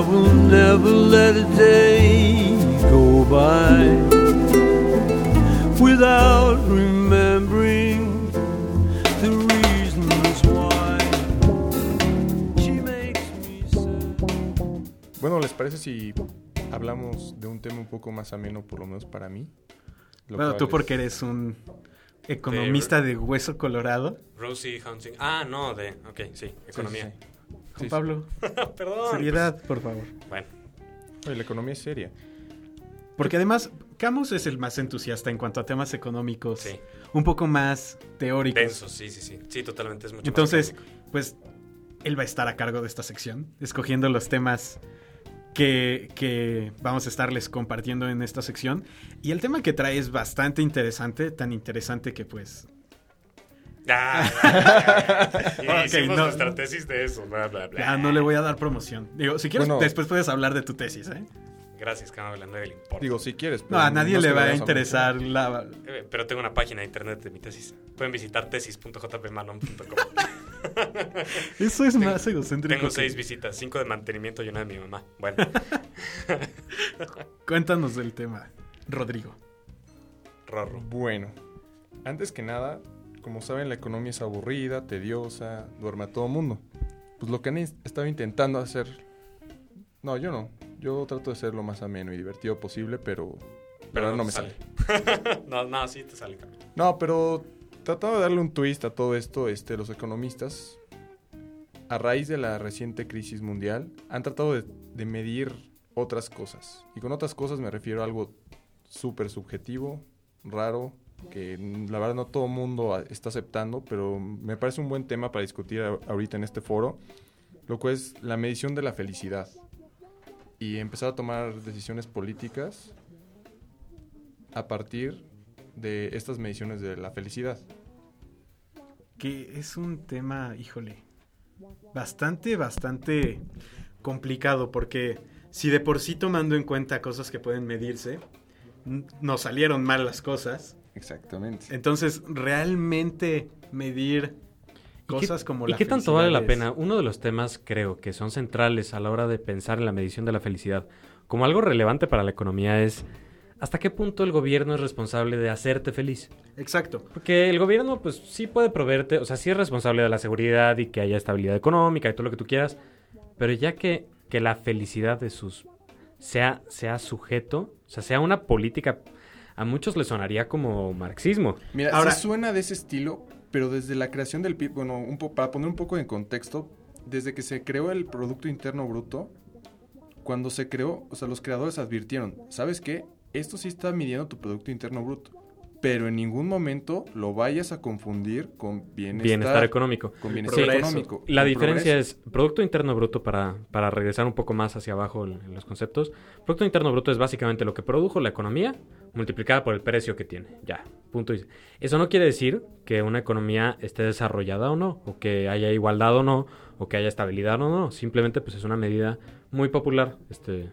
S4: Will never let a day go by without remembering the reasons why she makes me sad.
S3: Bueno, ¿les parece si hablamos de un tema un poco más ameno, por lo menos para mí? Lo
S2: Bueno, tú
S3: es-
S2: porque eres un economista de hueso colorado.
S1: Rosie Hunting. Ah, no, de. Ok, sí, economía.
S3: sí.
S2: Juan
S3: Sí,
S2: Pablo, [LAUGHS]
S1: Perdón.
S2: seriedad, por favor.
S1: Bueno,
S3: Oye, la economía es seria.
S2: Porque además, Camus es el más entusiasta en cuanto a temas económicos,
S1: sí.
S2: un poco más teóricos.
S1: Denso, sí, sí, sí. Sí, totalmente es mucho
S2: Entonces, pues él va a estar a cargo de esta sección, escogiendo los temas que, que vamos a estarles compartiendo en esta sección. Y el tema que trae es bastante interesante, tan interesante que pues
S1: Ah, [LAUGHS] y
S2: Ok,
S1: hicimos
S2: no.
S1: nuestra tesis de eso, bla, bla, bla.
S2: ya no le voy a dar promoción. Digo, si quieres,
S3: Bueno.
S2: después puedes hablar de tu tesis, ¿eh?
S1: Gracias, Cámara, a nadie le importa.
S3: Digo, si quieres.
S2: No,
S3: pero
S2: a nadie
S3: no
S2: le va a interesar la...
S1: Eh, Pero tengo una página de internet de mi tesis. Pueden visitar tesis.jpmalon.com. [LAUGHS]
S2: Eso es más egocéntrico.
S1: Tengo
S2: que-
S1: seis visitas, cinco de mantenimiento y una de mi mamá. Bueno, [LAUGHS]
S2: Cuéntanos del tema, Rodrigo.
S1: Rorro.
S3: Bueno, antes que nada, como saben, la economía es aburrida, tediosa, duerme a todo mundo. Pues lo que han estado intentando hacer... No, yo no. Yo trato de ser lo más ameno y divertido posible, pero... Pero no, me sale. [LAUGHS]
S1: no, no, sí te sale. Camilo.
S3: No, pero tratando de darle un twist a todo esto, este, los economistas, a raíz de la reciente crisis mundial, han tratado de, de medir otras cosas. Y con otras cosas me refiero a algo súper subjetivo, raro, que la verdad no todo el mundo está aceptando, pero me parece un buen tema para discutir ahorita en este foro, lo cual es la medición de la felicidad. Y empezar a tomar decisiones políticas a partir de estas mediciones de la felicidad.
S2: Que es un tema, híjole, bastante, bastante complicado porque si de por sí tomando en cuenta cosas que pueden medirse, nos salieron mal las cosas.
S3: Exactamente.
S2: Entonces, realmente medir cosas
S1: ¿Y qué,
S2: como
S1: ¿Y
S2: la
S1: qué tanto vale la pena? Uno de los temas, creo, que son centrales a la hora de pensar en la medición de la felicidad como algo relevante para la economía es hasta qué punto el gobierno es responsable de hacerte feliz.
S2: Exacto.
S1: Porque el gobierno, pues sí puede proveerte, o sea, sí es responsable de la seguridad y que haya estabilidad económica y todo lo que tú quieras, pero ya que, que la felicidad de sus sea, sea sujeto, o sea, sea una política, a muchos les sonaría como marxismo.
S3: Mira,
S2: Ahora-
S3: se suena de ese estilo, pero desde la creación del PIB, bueno, un po- para poner un poco en contexto, desde que se creó el Producto Interno Bruto, cuando se creó, o sea, los creadores advirtieron, ¿sabes qué? Esto sí está midiendo tu Producto Interno Bruto, pero en ningún momento lo vayas a confundir con bienestar,
S1: Bienestar económico.
S3: con bienestar
S2: progreso.
S3: económico.
S1: La diferencia
S3: progreso.
S1: es Producto Interno Bruto para, para regresar un poco más hacia abajo en, en los conceptos. Producto Interno Bruto es básicamente lo que produjo la economía multiplicada por el precio que tiene. Ya, punto. y- Eso no quiere decir que una economía esté desarrollada o no, o que haya igualdad o no, o que haya estabilidad o no. Simplemente pues es una medida muy popular este,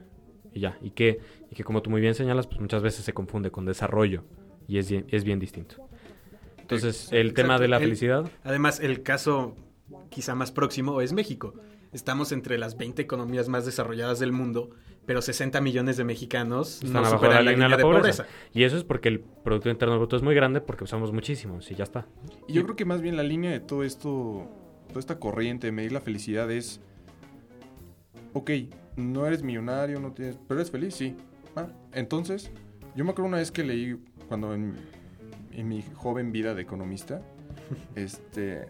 S1: y ya. Y que, y que como tú muy bien señalas, pues muchas veces se confunde con desarrollo y es, bien- es bien distinto. Entonces, el tema de la
S2: El-
S1: felicidad...
S2: Además, el caso quizá más próximo es México. Estamos entre las 20 economías más desarrolladas del mundo, pero 60 millones de mexicanos
S1: Están
S2: no
S1: abajo
S2: superan
S1: de la línea de la pobreza. Y eso es porque el Producto Interno Bruto es muy grande porque usamos muchísimo, y ya está.
S3: Y yo creo que más bien la línea de todo esto, toda esta corriente de medir la felicidad es, ok, no eres millonario, no tienes, pero eres feliz, sí. Ah, entonces, yo me acuerdo una vez que leí, cuando en, en mi joven vida de economista, [LAUGHS] este,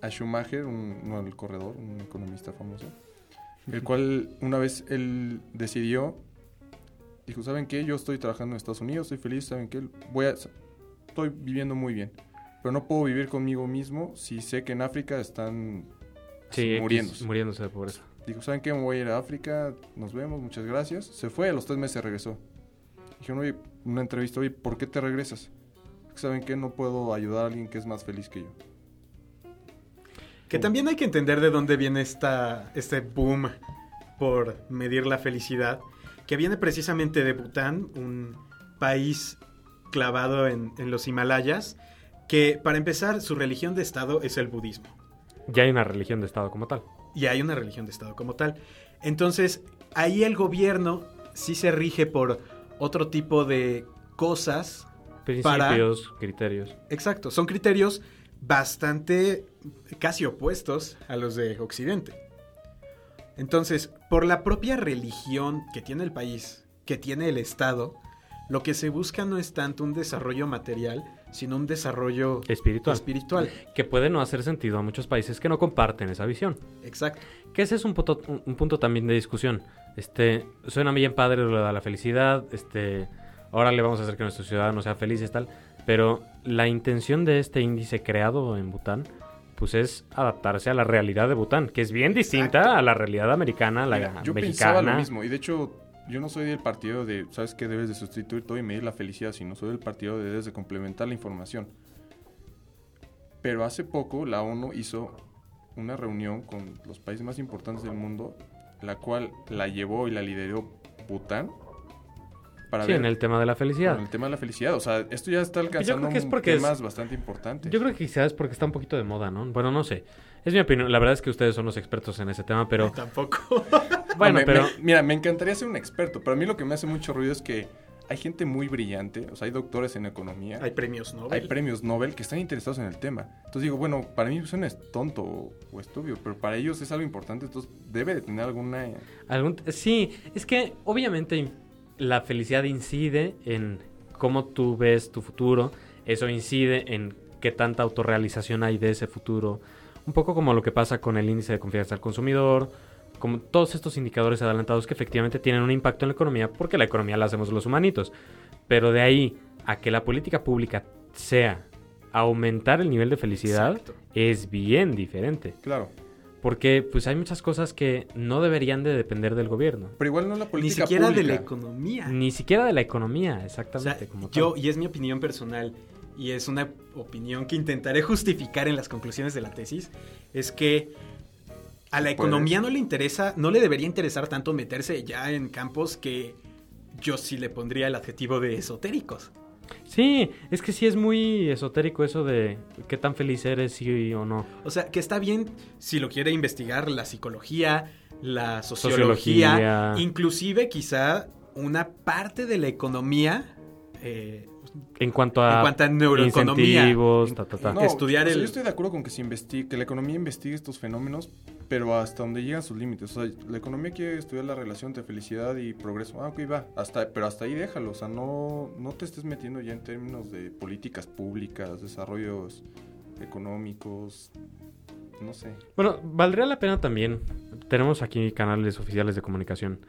S3: a Schumacher, un, no el corredor, un economista famoso, el cual una vez él decidió, dijo, ¿saben qué? Yo estoy trabajando en Estados Unidos, estoy feliz, ¿saben qué? Voy a, estoy viviendo muy bien pero no puedo vivir conmigo mismo si sé que en África están
S1: Sí,
S3: muriéndose.
S1: muriéndose de pobreza.
S3: Dijo, ¿saben qué? Me voy a ir a África, nos vemos, muchas gracias. Se fue, a los tres meses regresó. Dijeron, oye, una entrevista, oye, ¿por qué te regresas? ¿Saben qué? No puedo ayudar a alguien que es más feliz que yo.
S2: Que también hay que entender de dónde viene esta, este boom por medir la felicidad, que viene precisamente de Bután, un país clavado en, en los Himalayas, que para empezar su religión de Estado es el budismo.
S1: Ya hay una religión de Estado como tal.
S2: y hay una religión de Estado como tal. Entonces, ahí el gobierno sí se rige por otro tipo de cosas.
S1: Principios, criterios.
S2: Exacto, son criterios bastante casi opuestos a los de Occidente. Entonces, por la propia religión que tiene el país, que tiene el Estado, lo que se busca no es tanto un desarrollo material, sino un desarrollo
S1: Espiritual.
S2: espiritual.
S1: Que puede no hacer sentido a muchos países que no comparten esa visión.
S2: Exacto.
S1: Que ese es un punto, un- un punto también de discusión. Este, suena bien padre lo de la felicidad, este, ahora le vamos a hacer que nuestros ciudadanos sean felices tal, pero la intención de este índice creado en Bután pues es adaptarse a la realidad de Bután, que es bien distinta
S2: Exacto.
S1: a la realidad americana, la
S3: Mira, yo pensaba lo mismo. Y de hecho, yo no soy del partido de, ¿sabes qué? Debes de sustituir todo y medir la felicidad, sino soy del partido de debes de complementar la información. Pero hace poco la ONU hizo una reunión con los países más importantes del mundo, la cual la llevó y la lideró Bután para
S1: Sí,
S3: ver
S1: en el tema de la felicidad.
S3: con el tema de la felicidad. O sea, esto ya está alcanzando
S1: creo que es es-
S3: temas bastante importantes.
S1: Yo creo que quizás porque está un poquito de moda, ¿no? Bueno, no sé. Es mi opinión. La verdad es que ustedes son los expertos en ese tema, pero...
S2: Tampoco. [LAUGHS]
S1: Bueno,
S3: No, me-
S1: pero...
S3: me- mira, me encantaría ser un experto, pero a mí lo que me hace mucho ruido es que hay gente muy brillante, o sea, hay doctores en economía,
S2: Hay premios Nobel.
S3: hay premios Nobel que están interesados en el tema. Entonces digo, bueno, para mí suena es tonto o, o estúpido, pero para ellos es algo importante, entonces debe de tener alguna...
S1: Algún- Sí, es que obviamente la felicidad incide en cómo tú ves tu futuro, eso incide en qué tanta autorrealización hay de ese futuro, un poco como lo que pasa con el índice de confianza al consumidor, como todos estos indicadores adelantados que efectivamente tienen un impacto en la economía, porque la economía la hacemos los humanitos, pero de ahí a que la política pública sea aumentar el nivel de felicidad
S2: Exacto.
S1: es bien diferente.
S3: Claro,
S1: Porque pues hay muchas cosas que no deberían de depender del gobierno.
S3: pero igual no la
S2: Ni
S3: política
S2: siquiera de la economía.
S1: Ni siquiera de la economía,
S2: O sea,
S1: exactamente. como
S2: yo,
S1: tal.
S2: y es mi opinión personal, y es una opinión que intentaré justificar en las conclusiones de la tesis, es que a la economía no le interesa, no le debería interesar tanto meterse ya en campos que yo sí le pondría el adjetivo de esotéricos.
S1: Sí, es que sí es muy esotérico eso de qué tan feliz eres, sí o no.
S2: O sea, que está bien si lo quiere investigar la psicología, la sociología,
S1: Sociología.
S2: inclusive quizá una parte de la economía. eh,
S1: En cuanto a,
S2: En cuanto a neuroeconomía.
S1: incentivos,
S2: En-
S1: ta, ta, ta.
S3: No,
S2: estudiar
S3: o sea,
S2: el-
S3: Yo estoy de acuerdo con que se investigue, que la economía investigue estos fenómenos, pero hasta donde llegan sus límites. O sea, la economía quiere estudiar la relación entre felicidad y progreso. Ah, ok, va. Hasta, pero hasta ahí déjalo. O sea, no, no te estés metiendo ya en términos de políticas públicas, desarrollos económicos. No sé.
S1: Bueno, valdría la pena también, tenemos aquí canales oficiales de comunicación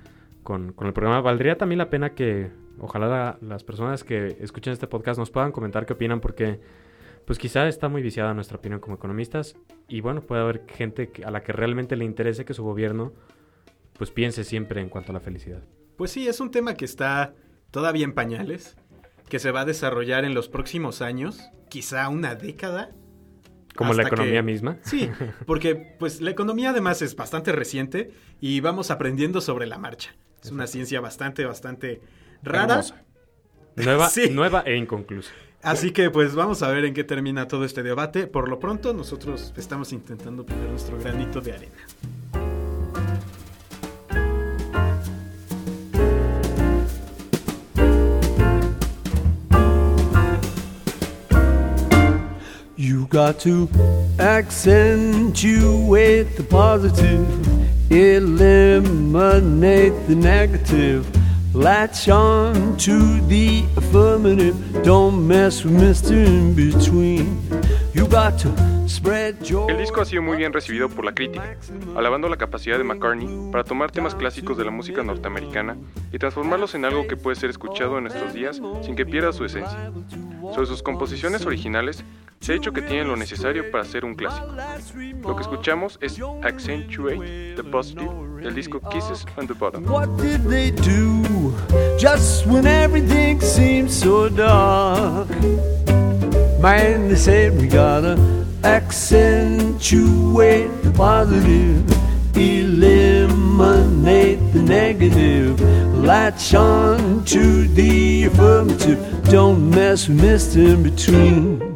S1: con, con el programa, valdría también la pena que ojalá la- las personas que escuchen este podcast nos puedan comentar qué opinan porque pues quizá está muy viciada nuestra opinión como economistas y bueno, puede haber gente a la que realmente le interese que su gobierno pues piense siempre en cuanto a la felicidad.
S2: Pues sí, es un tema que está todavía en pañales, que se va a desarrollar en los próximos años, quizá una década.
S1: Como la economía
S2: que-
S1: misma.
S2: Sí, [LAUGHS] porque pues la economía además es bastante reciente y vamos aprendiendo sobre la marcha. Es una ciencia bastante, bastante rara.
S3: Hermosa.
S1: Nueva, [LAUGHS]
S2: Sí.
S1: nueva e inconclusa.
S2: Así que pues vamos a ver en qué termina todo este debate. Por lo pronto nosotros estamos intentando poner nuestro granito de arena.
S4: You got to accentuate the positive, eliminate the negative. Latch on to the affirmative. Don't mess with Mr. In Between.
S3: El disco ha sido muy bien recibido por la crítica, alabando la capacidad de McCartney para tomar temas clásicos de la música norteamericana y transformarlos en algo que puede ser escuchado en nuestros días sin que pierda su esencia. Sobre sus composiciones originales, se ha dicho que tienen lo necesario para ser un clásico. Lo que escuchamos es Accentuate the Positive del disco Kisses on the Bottom.
S4: What did they do just when everything seems so dark? Man, they said we gotta accentuate the positive, eliminate the negative, latch on to the affirmative. Don't mess with Mr. In Between.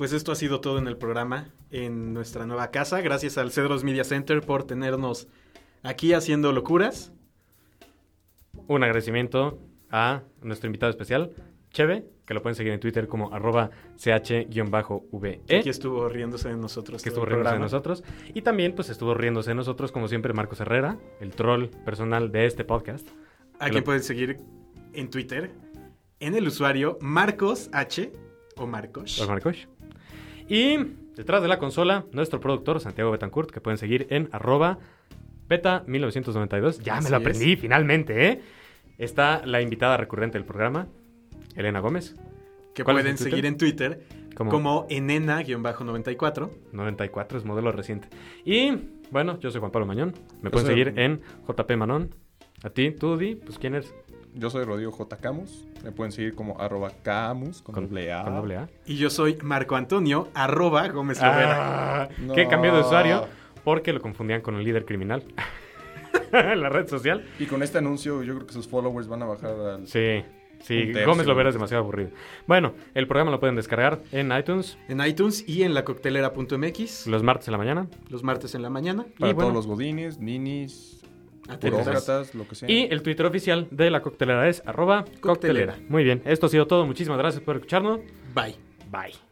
S2: Pues esto ha sido todo en el programa, en nuestra nueva casa. Gracias al Cedros Media Center por tenernos aquí haciendo locuras.
S1: Un agradecimiento a nuestro invitado especial, Cheve, que lo pueden seguir en Twitter como arroba ch-ve.
S2: Aquí estuvo riéndose de nosotros.
S1: que estuvo riéndose de nosotros. Y también, pues, estuvo riéndose de nosotros, como siempre, Marcos Herrera, el troll personal de este podcast.
S2: A
S1: Que
S2: quien
S1: lo-
S2: pueden seguir en Twitter en el usuario Marcos H o Marcos.
S1: Los Marcos. Y detrás de la consola, nuestro productor, Santiago Betancourt, que pueden seguir en arroba beta1992. Ya
S2: Así
S1: me lo
S2: es.
S1: aprendí finalmente, ¿eh? Está la invitada recurrente del programa, Elena Gómez,
S2: Que
S1: ¿Cuál es
S2: pueden seguir en Twitter
S1: como,
S2: como enena-94.
S1: 94, es modelo reciente. Y bueno, yo soy Juan Pablo Mañón. Me pueden
S3: soy-
S1: seguir en JP Manon. A ti, tú, Di, pues quién eres?
S3: Yo soy Rodrigo J. Camus. Me pueden seguir como arroba Camus con, doble A.
S1: Con doble A.
S2: Y yo soy Marco Antonio, arroba Gómez Lovera.
S1: Ah,
S3: No.
S1: Que cambió de usuario porque lo confundían con el líder criminal en [LAUGHS] la red social.
S3: Y con este anuncio yo creo que sus followers van a bajar al...
S1: Sí, sí. Gómez Lovera es demasiado aburrido. Bueno, el programa lo pueden descargar en iTunes
S2: En iTunes y en lacoctelera.mx
S1: los martes en la mañana.
S2: los martes en la mañana.
S3: Para
S1: y bueno.
S3: todos los godines, ninis. Burócratas, lo que sea.
S1: Y el Twitter oficial de la coctelera es arroba
S2: Coctelera.
S1: coctelera. Muy bien, esto ha sido todo. Muchísimas gracias por escucharnos.
S2: Bye.
S1: Bye.